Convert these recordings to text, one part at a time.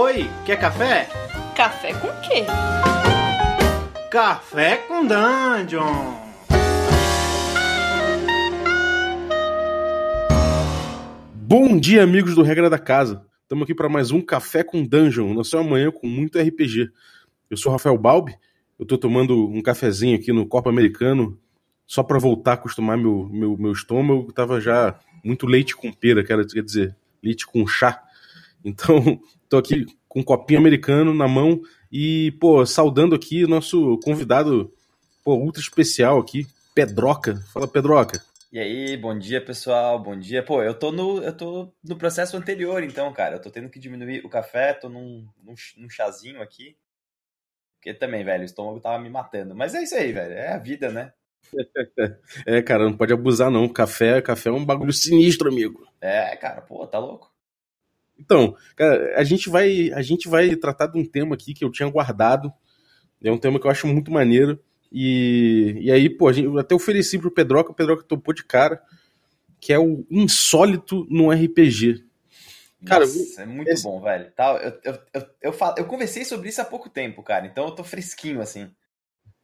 Oi, quer café? Café com quê? Café com Dungeon! Bom dia, amigos do Regra da Casa. Estamos aqui para mais um Café com Dungeon, na sua manhã com muito RPG. Eu sou Rafael Balbi, eu estou tomando um cafezinho aqui no Copo Americano, só para voltar a acostumar meu, meu, meu estômago, estava já muito leite com pera, quer dizer, leite com chá. Então, estou aqui com um copinho americano na mão e, pô, saudando aqui nosso convidado, pô, ultra especial aqui, Pedroca. Fala, Pedroca. E aí, bom dia, pessoal. Bom dia. Pô, eu tô no, eu tô no processo anterior, então, cara. Eu tô tendo que diminuir o café, tô num, num, num chazinho aqui. Porque também, velho, o estômago tava me matando. Mas é isso aí, velho. É a vida, né? É, cara, não pode abusar, não. Café, café é um bagulho sinistro, amigo. É, cara, pô, tá louco. Então, cara, a gente vai, a gente vai tratar de um tema aqui que eu tinha guardado. É um tema que eu acho muito maneiro. E, e aí, pô, gente, eu até ofereci pro Pedroca, o Pedroca topou de cara, que é o insólito no RPG. Cara, Nossa, é muito esse... bom, velho. Tá, eu, eu, eu, eu, falo, eu conversei sobre isso há pouco tempo, cara, então eu tô fresquinho, assim.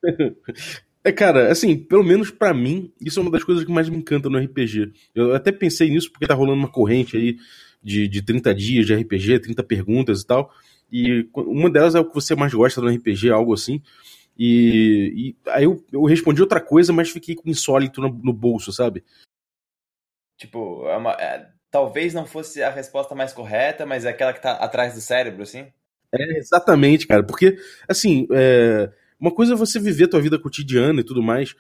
É, cara, assim, pelo menos para mim, isso é uma das coisas que mais me encanta no RPG. Eu até pensei nisso porque tá rolando uma corrente aí de, de 30 dias de RPG, 30 perguntas e tal. E uma delas é o que você mais gosta no RPG, algo assim. E, e aí eu, eu, respondi outra coisa, mas fiquei com insólito no, no bolso, sabe? Tipo, é uma, é, talvez não fosse a resposta mais correta, mas é aquela que tá atrás do cérebro, assim? É, exatamente, cara. Porque, assim, é, uma coisa é você viver a tua vida cotidiana e tudo mais.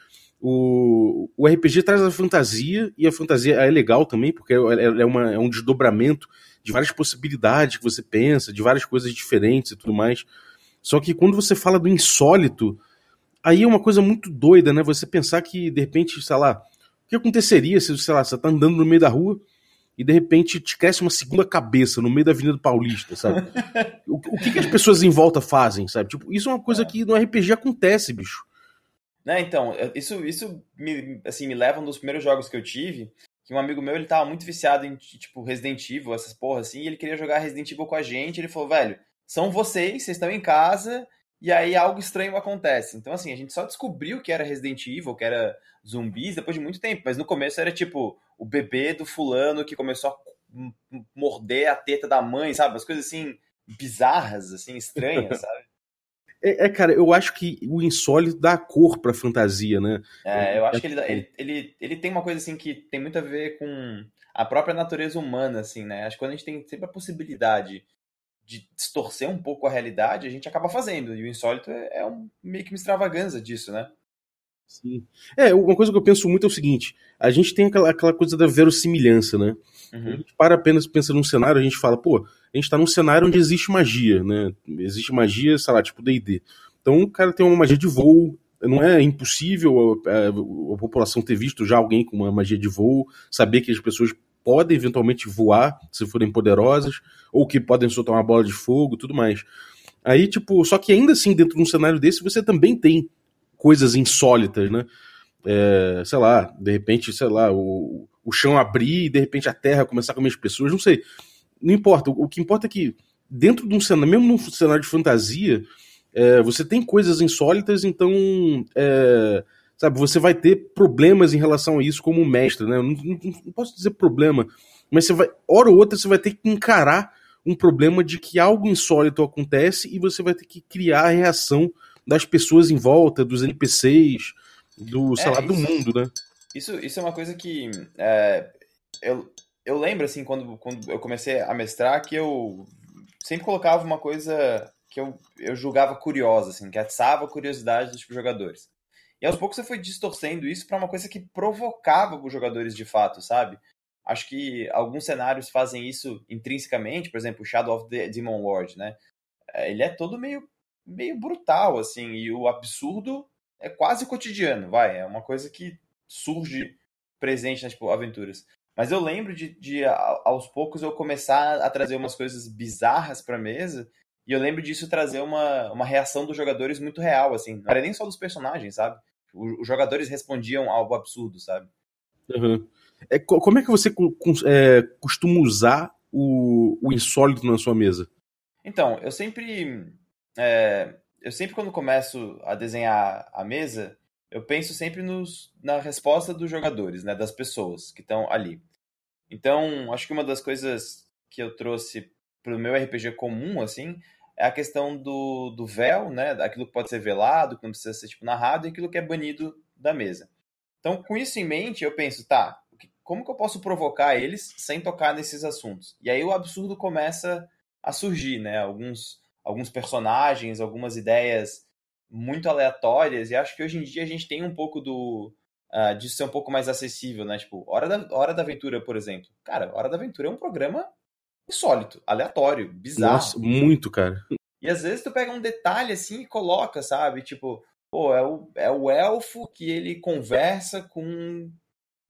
O, o RPG traz a fantasia, e a fantasia é legal também, porque é, é, é, uma, é um desdobramento de várias possibilidades que você pensa, de várias coisas diferentes e tudo mais. Só que quando você fala do insólito, aí é uma coisa muito doida, né? Você pensar que, de repente, sei lá, o que aconteceria se, sei lá, você tá andando no meio da rua e de repente te cresce uma segunda cabeça no meio da Avenida Paulista, sabe? o, o que, que, as pessoas em volta fazem, sabe? Tipo, isso é uma coisa é. que no RPG acontece, bicho. Né, então, isso, isso me, assim, me leva um dos primeiros jogos que eu tive, que um amigo meu, ele tava muito viciado em, tipo, Resident Evil, essas porras assim, e ele queria jogar Resident Evil com a gente, ele falou, velho, são vocês, vocês estão em casa, e aí algo estranho acontece. Então, assim, a gente só descobriu que era Resident Evil, que era zumbis, depois de muito tempo, mas no começo era tipo, o bebê do fulano que começou a morder a teta da mãe, sabe? As coisas assim bizarras, assim, estranhas, sabe? É, é, cara, eu acho que o insólito dá cor pra fantasia, né? É, eu acho que ele, ele, ele, ele tem uma coisa assim que tem muito a ver com a própria natureza humana, assim, né? Acho que quando a gente tem sempre a possibilidade de distorcer um pouco a realidade, a gente acaba fazendo. E o insólito é, é um, meio que uma extravagância disso, né? Sim. É, uma coisa que eu penso muito é o seguinte: a gente tem aquela, aquela coisa da verossimilhança, né? Uhum. A gente para apenas pensa num cenário, a gente fala, pô, a gente tá num cenário onde existe magia, né? Existe magia, sei lá, tipo DD. Então o cara tem uma magia de voo, não é impossível a, a, a, população ter visto já alguém com uma magia de voo, saber que as pessoas podem eventualmente voar se forem poderosas, ou que podem soltar uma bola de fogo, tudo mais. Aí, tipo, só que ainda assim, dentro de um cenário desse, você também tem coisas insólitas, né? É, sei lá, de repente, sei lá, o, o chão abrir e de repente a terra começar a comer as pessoas, não sei. Não importa. O, o que importa é que, dentro de um cenário, mesmo num cenário de fantasia, é, você tem coisas insólitas, então. É, sabe, você vai ter problemas em relação a isso como mestre, né? Não, não, não, posso dizer problema, mas você vai, hora ou outra, você vai ter que encarar um problema de que algo insólito acontece e você vai ter que criar a reação das pessoas em volta, dos NPCs, do, sei é, lá, do mundo, né? Isso, isso é uma coisa que é, eu, eu lembro, assim, quando, quando eu comecei a mestrar, que eu sempre colocava uma coisa que eu, eu julgava curiosa, assim, que atiçava a curiosidade dos jogadores. E aos poucos você foi distorcendo isso para uma coisa que provocava os jogadores de fato, sabe? Acho que alguns cenários fazem isso intrinsecamente, por exemplo, Shadow of the Demon Lord, né? É, ele é todo meio meio brutal, assim, e o absurdo é quase cotidiano, vai, é uma coisa que surge presente nas tipo, aventuras. Mas eu lembro de, de, aos poucos, eu começar a trazer umas coisas bizarras pra mesa, e eu lembro disso trazer uma, uma reação dos jogadores muito real, assim, não era nem só dos personagens, sabe? Os jogadores respondiam ao absurdo, sabe? Uhum. É, como é que você é, costuma usar o, o insólito na sua mesa? Então, eu sempre. É, eu sempre, quando começo a desenhar a mesa, eu penso sempre nos, na resposta dos jogadores, né? Das pessoas que estão ali. Então, acho que uma das coisas que eu trouxe para o meu RPG comum, assim, é a questão do, do véu, né? Aquilo que pode ser velado, que não precisa ser tipo, narrado, e aquilo que é banido da mesa. Então, com isso em mente, eu penso, tá, como que eu posso provocar eles sem tocar nesses assuntos? E aí o absurdo começa a surgir, né? Alguns, alguns personagens, algumas ideias muito aleatórias, e acho que hoje em dia a gente tem um pouco do. Uh, de ser um pouco mais acessível, né? Tipo, Hora da, Hora da Aventura, por exemplo. Cara, Hora da Aventura é um programa insólito, aleatório, bizarro. Nossa, muito, cara. E às vezes tu pega um detalhe assim e coloca, sabe? Tipo, pô, é o, é o elfo que ele conversa com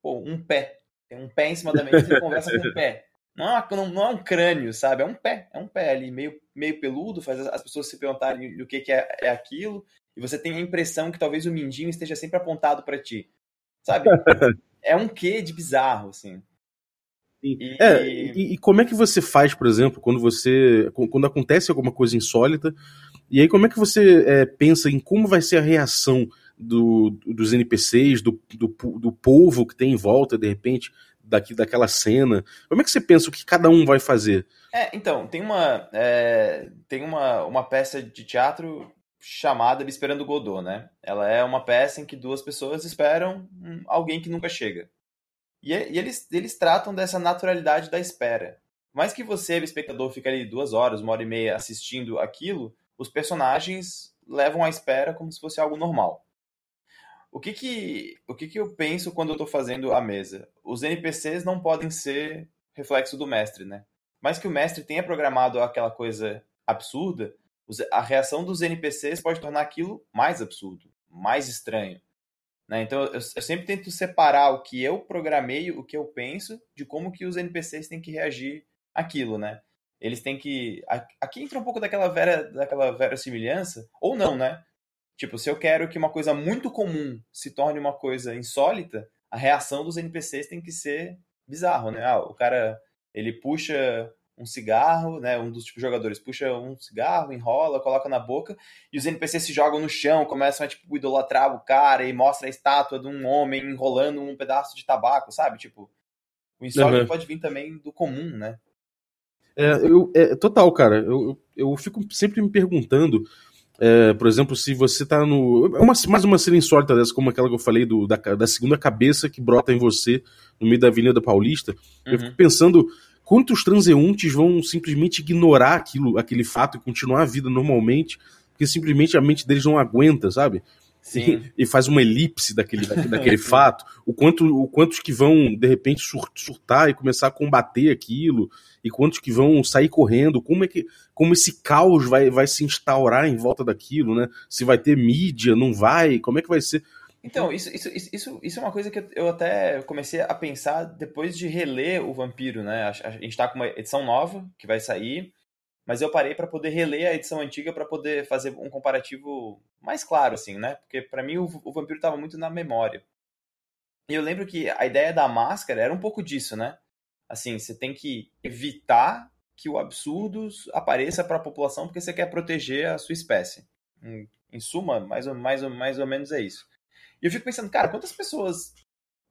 pô, um pé. Tem um pé em cima da mesa e ele conversa com um pé. Não é, não, não é um crânio, sabe? É um pé. É um pé ali, meio, meio peludo, faz as pessoas se perguntarem o que, que é, é aquilo. E você tem a impressão que talvez o mindinho esteja sempre apontado para ti. Sabe? é um quê de bizarro, assim. E... É, e, e, como é que você faz, por exemplo, quando você. quando acontece alguma coisa insólita, e aí como é que você é, pensa em como vai ser a reação do, dos NPCs, do, do, do povo que tem em volta, de repente, daqui daquela cena? Como é que você pensa o que cada um vai fazer? É, então, tem uma. É, tem uma, uma peça de teatro chamada Esperando Godot, né? Ela é uma peça em que duas pessoas esperam alguém que nunca chega. E, e, eles, eles tratam dessa naturalidade da espera. Mais que você, espectador, fica ali duas horas, uma hora e meia assistindo aquilo, os personagens levam a espera como se fosse algo normal. O que que, o que, que eu penso quando eu estou fazendo a mesa? Os NPCs não podem ser reflexo do mestre, né? Mais que o mestre tenha programado aquela coisa absurda, a reação dos NPCs pode tornar aquilo mais absurdo, mais estranho. Né? Então eu, eu, sempre tento separar o que eu programei, o que eu penso, de como que os NPCs têm que reagir àquilo, né? Eles têm que. Aqui entra um pouco daquela vera, daquela verossimilhança, ou não, né? Tipo, se eu quero que uma coisa muito comum se torne uma coisa insólita, a reação dos NPCs tem que ser bizarro, né? Ah, o cara ele puxa um cigarro, né? Um dos tipo, jogadores puxa um cigarro, enrola, coloca na boca, e os NPCs se jogam no chão, começam a tipo, idolatrar o cara e mostra a estátua de um homem enrolando um pedaço de tabaco, sabe? Tipo, o insólito uhum. pode vir também do comum, né? É, eu, é total, cara. Eu, eu fico sempre me perguntando. É, por exemplo, se você tá no. É uma, mais uma cena insólita dessa, como aquela que eu falei do, da, da segunda cabeça que brota em você no meio da Avenida Paulista. Uhum. Eu fico pensando quantos transeuntes vão simplesmente ignorar aquilo, aquele fato e continuar a vida normalmente, porque simplesmente a mente deles não aguenta, sabe? Sim. E, e faz uma elipse daquele, daquele, daquele fato. O quanto, o quantos que vão, de repente, surtar e começar a combater aquilo, e quantos que vão sair correndo, como é que. Como esse caos vai, vai se instaurar em volta daquilo, né? Se vai ter mídia, não vai, como é que vai ser? Então, isso, isso, isso, isso é uma coisa que eu até comecei a pensar depois de reler o Vampiro, né? A, a gente tá com uma edição nova que vai sair, mas eu parei para poder reler a edição antiga para poder fazer um comparativo mais claro, assim, né? Porque para mim o, o Vampiro tava muito na memória. E eu lembro que a ideia da máscara era um pouco disso, né? Assim, você tem que evitar que o absurdo apareça para a população porque você quer proteger a sua espécie. Em, em suma, mais ou, mais, ou, mais ou menos é isso. E eu fico pensando, cara, quantas pessoas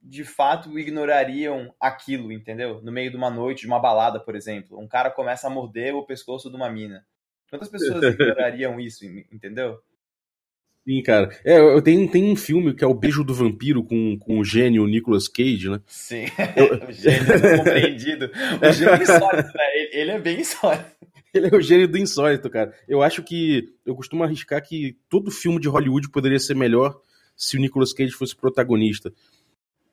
de fato ignorariam aquilo, entendeu? No meio de uma noite, de uma balada, por exemplo. Um cara começa a morder o pescoço de uma mina. Quantas pessoas ignorariam isso, entendeu? Sim, cara. É, eu tenho, tem um filme que é O Beijo do Vampiro com, com o gênio Nicolas Cage, né? Sim, eu... o gênio compreendido. O gênio insólito, né? Ele, ele é bem insólito. Ele é o gênio do insólito, cara. Eu acho que. Eu costumo arriscar que todo filme de Hollywood poderia ser melhor se o Nicolas Cage fosse protagonista.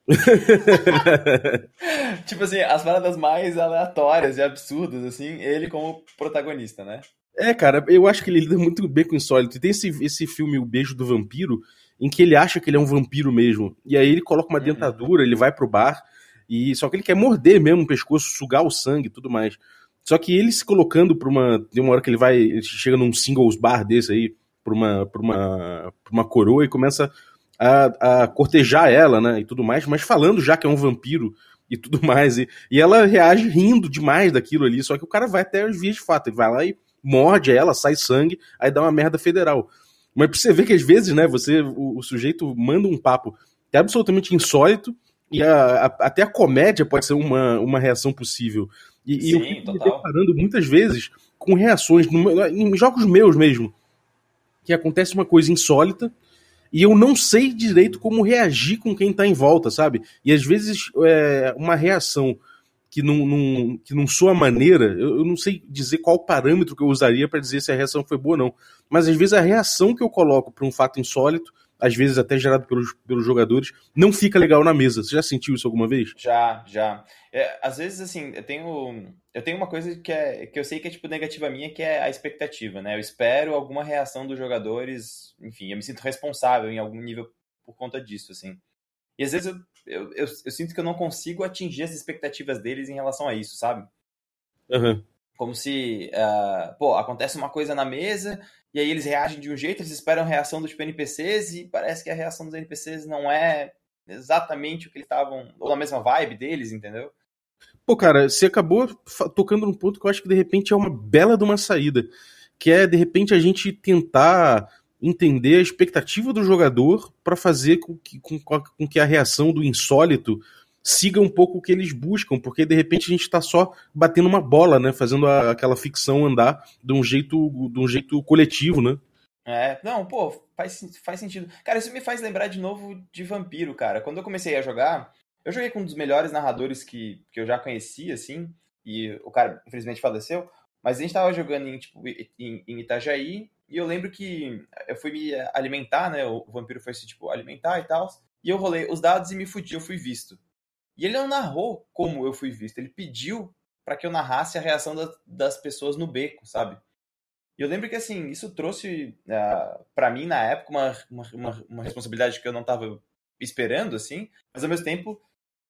tipo assim, as paradas mais aleatórias e absurdas, assim, ele como protagonista, né? É, cara, eu acho que ele lida muito bem com o insólito. E tem esse, esse filme, O Beijo do Vampiro, em que ele acha que ele é um vampiro mesmo. E aí ele coloca uma uhum. dentadura, ele vai pro bar, e só que ele quer morder mesmo o pescoço, sugar o sangue e tudo mais. Só que ele se colocando pra uma. Tem uma hora que ele vai. Ele chega num singles bar desse aí, pra uma, pra uma, pra uma coroa e começa a, a cortejar ela, né, e tudo mais, mas falando já que é um vampiro e tudo mais, e, e ela reage rindo demais daquilo ali, só que o cara vai até as vias de fato, ele vai lá e morde ela, sai sangue, aí dá uma merda federal. Mas pra você ver que às vezes, né, você, o, o sujeito manda um papo que é absolutamente insólito, e a, a, até a comédia pode ser uma, uma reação possível. E, Sim, e eu fico me deparando muitas vezes com reações, no, em jogos meus mesmo, que acontece uma coisa insólita, e eu não sei direito como reagir com quem tá em volta, sabe? E às vezes é, uma reação que não, não, que não soa maneira, eu, eu não sei dizer qual parâmetro que eu usaria para dizer se a reação foi boa ou não. Mas às vezes a reação que eu coloco para um fato insólito, às vezes até gerado pelos, pelos jogadores, não fica legal na mesa. Você já sentiu isso alguma vez? Já, já. É, às vezes, assim, eu tenho, eu tenho uma coisa que, é, que eu sei que é tipo negativa minha, que é a expectativa, né? Eu espero alguma reação dos jogadores, enfim, eu me sinto responsável em algum nível por conta disso, assim. E às vezes eu, eu, eu, eu sinto que eu não consigo atingir as expectativas deles em relação a isso, sabe? Uhum. Como se, uh, pô, acontece uma coisa na mesa e aí eles reagem de um jeito, eles esperam a reação dos NPCs e parece que a reação dos NPCs não é exatamente o que eles estavam, ou na mesma vibe deles, entendeu? Pô, cara, você acabou tocando num ponto que eu acho que de repente é uma bela de uma saída, que é de repente a gente tentar entender a expectativa do jogador para fazer com que, com, com que a reação do insólito siga um pouco o que eles buscam, porque de repente a gente está só batendo uma bola, né, fazendo a, aquela ficção andar de um jeito, de um jeito coletivo, né? É, não, pô, faz, faz sentido. Cara, isso me faz lembrar de novo de Vampiro, cara. Quando eu comecei a jogar, eu joguei com um dos melhores narradores que, que eu já conhecia, assim, e o cara infelizmente faleceu, mas a gente tava jogando em, tipo, em, em Itajaí, e eu lembro que eu fui me alimentar, né? O vampiro foi se, tipo, alimentar e tal. E eu rolei os dados e me fudi, eu fui visto. E ele não narrou como eu fui visto. Ele pediu para que eu narrasse a reação da, das pessoas no beco, sabe? E eu lembro que, assim, isso trouxe uh, ah, para mim, na época, uma, uma, uma, responsabilidade que eu não tava esperando, assim. Mas, ao mesmo tempo,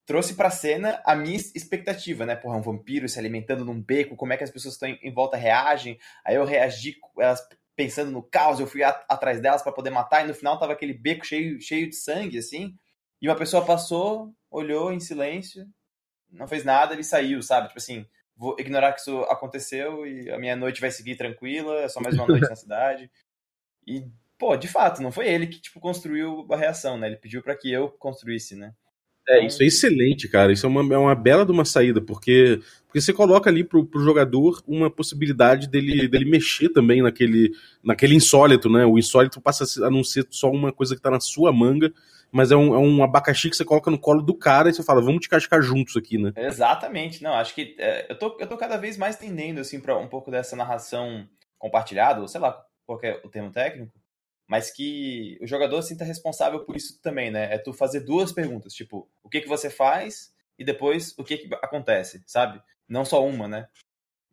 trouxe pra cena a minha expectativa, né? Porra, um vampiro se alimentando num beco, como é que as pessoas estão em, volta reagem. Aí eu reagi, elas pensando no caos, eu fui atrás delas para poder matar, e no final tava aquele beco cheio, cheio de sangue, assim. E uma pessoa passou, olhou em silêncio, não fez nada, ele saiu, sabe? Tipo assim, vou ignorar que isso aconteceu e a minha noite vai seguir tranquila, é só mais uma noite na cidade. E, pô, de fato, não foi ele que, tipo, construiu a reação, né? Ele pediu para que eu construísse, né? É, então isso é excelente, cara. Isso é uma, é uma bela de uma saída, porque, porque você coloca ali pro, pro jogador uma possibilidade dele, dele mexer também naquele, naquele insólito, né? O insólito passa a não ser só uma coisa que tá na sua manga, mas é um, é um abacaxi que você coloca no colo do cara e você fala, vamos te cascar juntos aqui, né? Exatamente. Não, acho que é, eu, tô, eu tô cada vez mais tendendo, assim, pra um pouco dessa narração compartilhada, ou sei lá qual é o termo técnico, mas que o jogador sinta responsável por isso também, né? É tu fazer duas perguntas, tipo, o que que você faz e depois o que que acontece, sabe? Não só uma, né?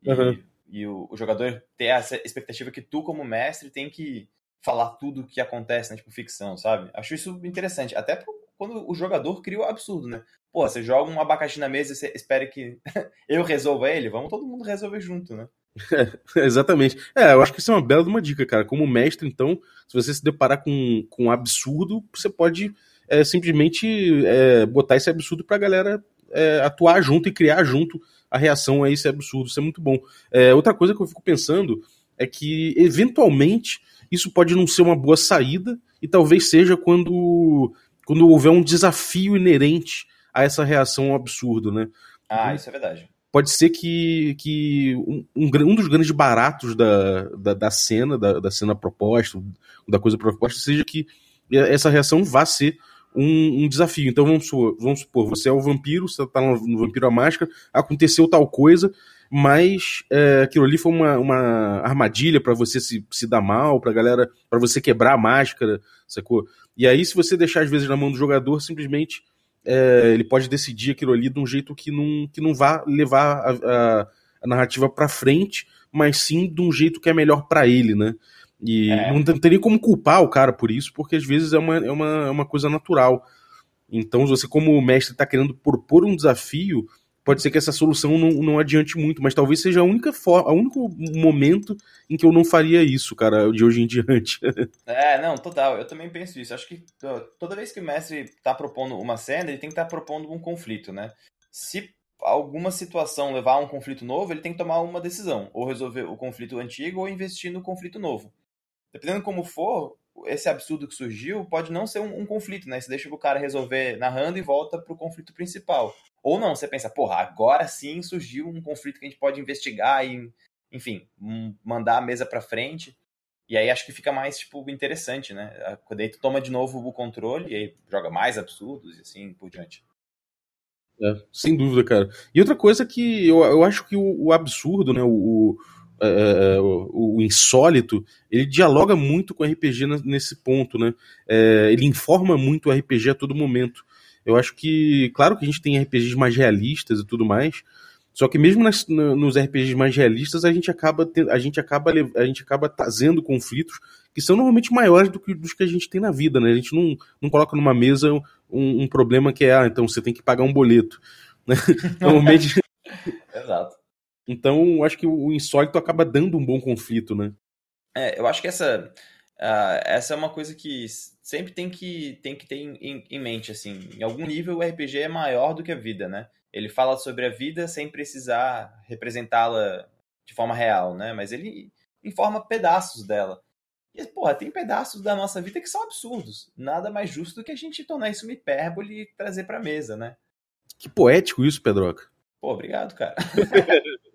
E, uhum. e o, o, jogador ter essa expectativa que tu, como mestre, tem que falar tudo o que acontece, né? Tipo, ficção, sabe? Acho isso interessante. Até quando o jogador cria o absurdo, né? Pô, você joga um abacaxi na mesa e você espera que eu resolva ele, vamos todo mundo resolver junto, né? É, exatamente. É, eu acho que isso é uma bela uma dica, cara. Como mestre, então, se você se deparar com, com um absurdo, você pode é, simplesmente é, botar esse absurdo pra galera é, atuar junto e criar junto a reação a esse absurdo. Isso é muito bom. É, outra coisa que eu fico pensando é que, eventualmente, isso pode não ser uma boa saída, e talvez seja quando, quando houver um desafio inerente a essa reação ao absurdo, né? Ah, isso é verdade pode ser que, que um, um, dos grandes baratos da, da, da cena, da, da, cena proposta, da coisa proposta, seja que essa reação vá ser um, um desafio. Então vamos supor, vamos supor, você é o vampiro, você tá no Vampiro à Máscara, aconteceu tal coisa, mas é, aquilo ali foi uma, uma armadilha para você se, se dar mal, pra galera, para você quebrar a máscara, sacou? E aí, se você deixar às vezes na mão do jogador, simplesmente é, ele pode decidir aquilo ali de um jeito que não, que não vá levar a, a, a narrativa para frente, mas sim de um jeito que é melhor para ele, né? E é. não teria como culpar o cara por isso, porque às vezes é uma, é uma, é uma coisa natural. Então, você, como mestre, está querendo propor um desafio, pode ser que essa solução não, não adiante muito, mas talvez seja a única forma, o único momento em que eu não faria isso, cara, de hoje em diante. é, não, total. Eu também penso isso. Acho que toda vez que o mestre tá propondo uma cena, ele tem que estar tá propondo um conflito, né? Se alguma situação levar a um conflito novo, ele tem que tomar uma decisão, ou resolver o conflito antigo ou investir no conflito novo. Dependendo como for, esse absurdo que surgiu pode não ser um, um conflito, né? Você deixa o cara resolver narrando e volta pro conflito principal. Ou não, você pensa, porra, agora sim surgiu um conflito que a gente pode investigar e, enfim, mandar a mesa pra frente. E aí acho que fica mais, tipo, interessante, né? Quando aí tu toma de novo o controle e aí joga mais absurdos e assim por diante. É, sem dúvida, cara. E outra coisa que eu, eu acho que o, o absurdo, né? O, é, é, é, o, o, insólito, ele dialoga muito com o RPG nesse ponto, né? É, ele informa muito o RPG a todo momento. Eu acho que, claro que a gente tem RPGs mais realistas e tudo mais, só que mesmo nas, nos RPGs mais realistas a gente acaba a gente acaba a gente acaba trazendo conflitos que são normalmente maiores do que dos que a gente tem na vida, né? A gente não, não coloca numa mesa um, um problema que é ah, então você tem que pagar um boleto, né? Normalmente. Exato. Então, acho que o insólito acaba dando um bom conflito, né? É, eu acho que essa, uh, essa é uma coisa que sempre tem que, tem que ter em, em, mente, assim. Em algum nível, o RPG é maior do que a vida, né? Ele fala sobre a vida sem precisar representá-la de forma real, né? Mas ele informa pedaços dela. E, porra, tem pedaços da nossa vida que são absurdos. Nada mais justo do que a gente tornar isso uma hipérbole e trazer pra mesa, né? Que poético isso, Pedroca. Pô, obrigado, cara.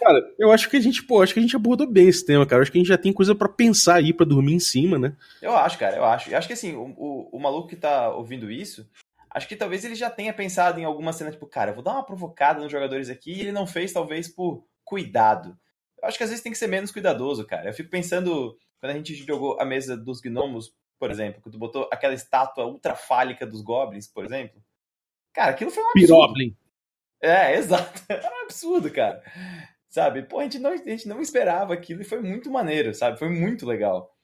cara, eu acho que a gente, pô, acho que a gente abordou bem esse tema, cara. Eu acho que a gente já tem coisa para pensar aí, para dormir em cima, né? Eu acho, cara, eu acho. Eu acho que assim, o, o, o, maluco que tá ouvindo isso, acho que talvez ele já tenha pensado em alguma cena, tipo, cara, eu vou dar uma provocada nos jogadores aqui e ele não fez, talvez, por cuidado. Eu acho que às vezes tem que ser menos cuidadoso, cara. Eu fico pensando, quando a gente jogou a mesa dos gnomos, por exemplo, que tu botou aquela estátua ultrafálica dos goblins, por exemplo. Cara, aquilo foi um absurdo. Piroblin. É, exato. É um absurdo, cara. Sabe? Pô, a gente, não, a gente não esperava aquilo e foi muito maneiro, sabe? Foi muito legal.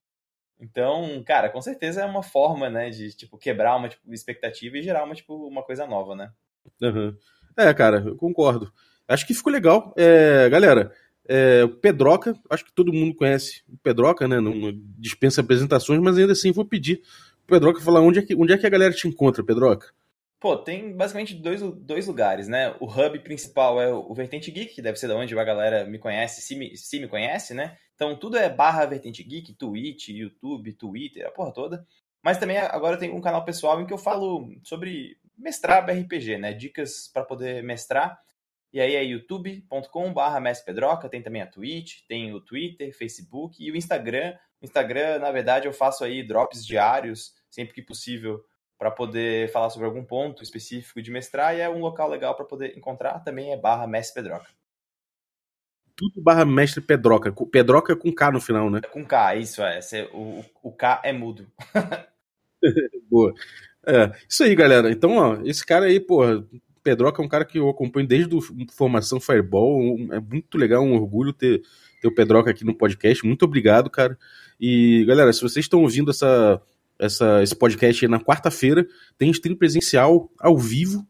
Então, cara, com certeza é uma forma, né, de, tipo, quebrar uma tipo, expectativa e gerar uma, tipo, uma coisa nova, né? Uhum. É, cara, eu concordo. Acho que ficou legal. É, galera, é, o Pedroca, acho que todo mundo conhece o Pedroca, né? Não, não dispensa apresentações, mas ainda assim vou pedir o Pedroca falar onde é, que, onde é que a galera te encontra, Pedroca. Pô, tem basicamente dois, dois lugares, né? O hub principal é o Vertente Geek, que deve ser da onde a galera me conhece, se me, se me conhece, né? Então tudo é barra Vertente Geek, Twitch, YouTube, Twitter, a porra toda. Mas também agora tem um canal pessoal em que eu falo sobre mestrar RPG, né? Dicas para poder mestrar. E aí é youtube.com barra Pedroca, tem também a Twitch, tem o Twitter, Facebook e o Instagram. O Instagram, na verdade, eu faço aí drops diários, sempre que possível, para poder falar sobre algum ponto específico de mestrar e é um local legal para poder encontrar também é barra mestre Pedroca. Tudo barra mestre Pedroca. Pedroca com K no final, né? Com K, isso é. O, o K é mudo. Boa. É, isso aí, galera. Então, ó, esse cara aí, pô, Pedroca é um cara que eu acompanho desde a formação Fireball. É muito legal, um orgulho ter, ter o Pedroca aqui no podcast. Muito obrigado, cara. E, galera, se vocês estão ouvindo essa, essa, esse podcast na quarta-feira. Tem stream presencial ao vivo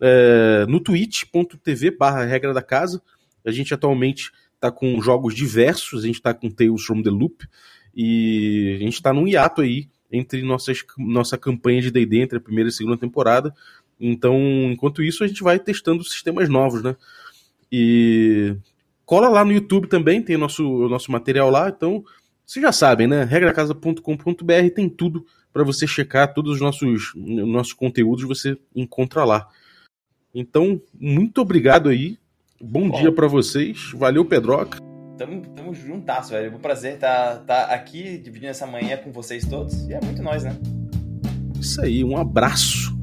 é, no twitch.tv barra regra da casa. A gente atualmente está com jogos diversos, a gente está com Tales from the Loop e a gente está num hiato aí entre nossas, nossa campanha de D&D entre a primeira e a segunda temporada. Então, enquanto isso, a gente vai testando sistemas novos, né? E cola lá no YouTube também, tem o nosso, o nosso material lá, então vocês já sabem, né? regracasa.com.br tem tudo para você checar todos os nossos, nossos conteúdos, você encontra lá. Então, muito obrigado aí. Bom, Bom dia para vocês. Valeu, Pedroca. Tamo, tamo juntasso, velho. É um prazer estar tá, tá aqui dividindo essa manhã com vocês todos. E é muito nós, né? Isso aí, um abraço.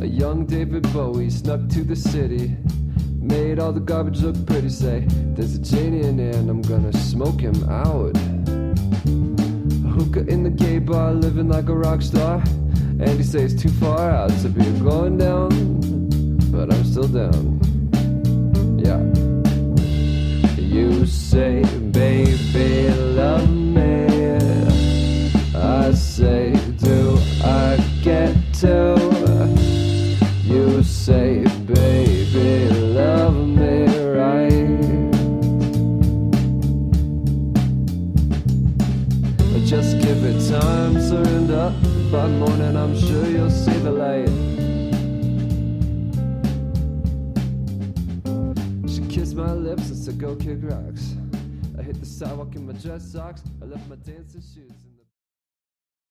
A young David Bowie snuck to the city. Made all the garbage look pretty, say. There's a genie in here and I'm gonna smoke him out. A hookah in the gay bar, living like a rock star. And he says too far out to be going down But I'm still down. Yeah. You say, baby, go kick rocks. I hit the sidewalk in my dress socks. I left my dancing shoes.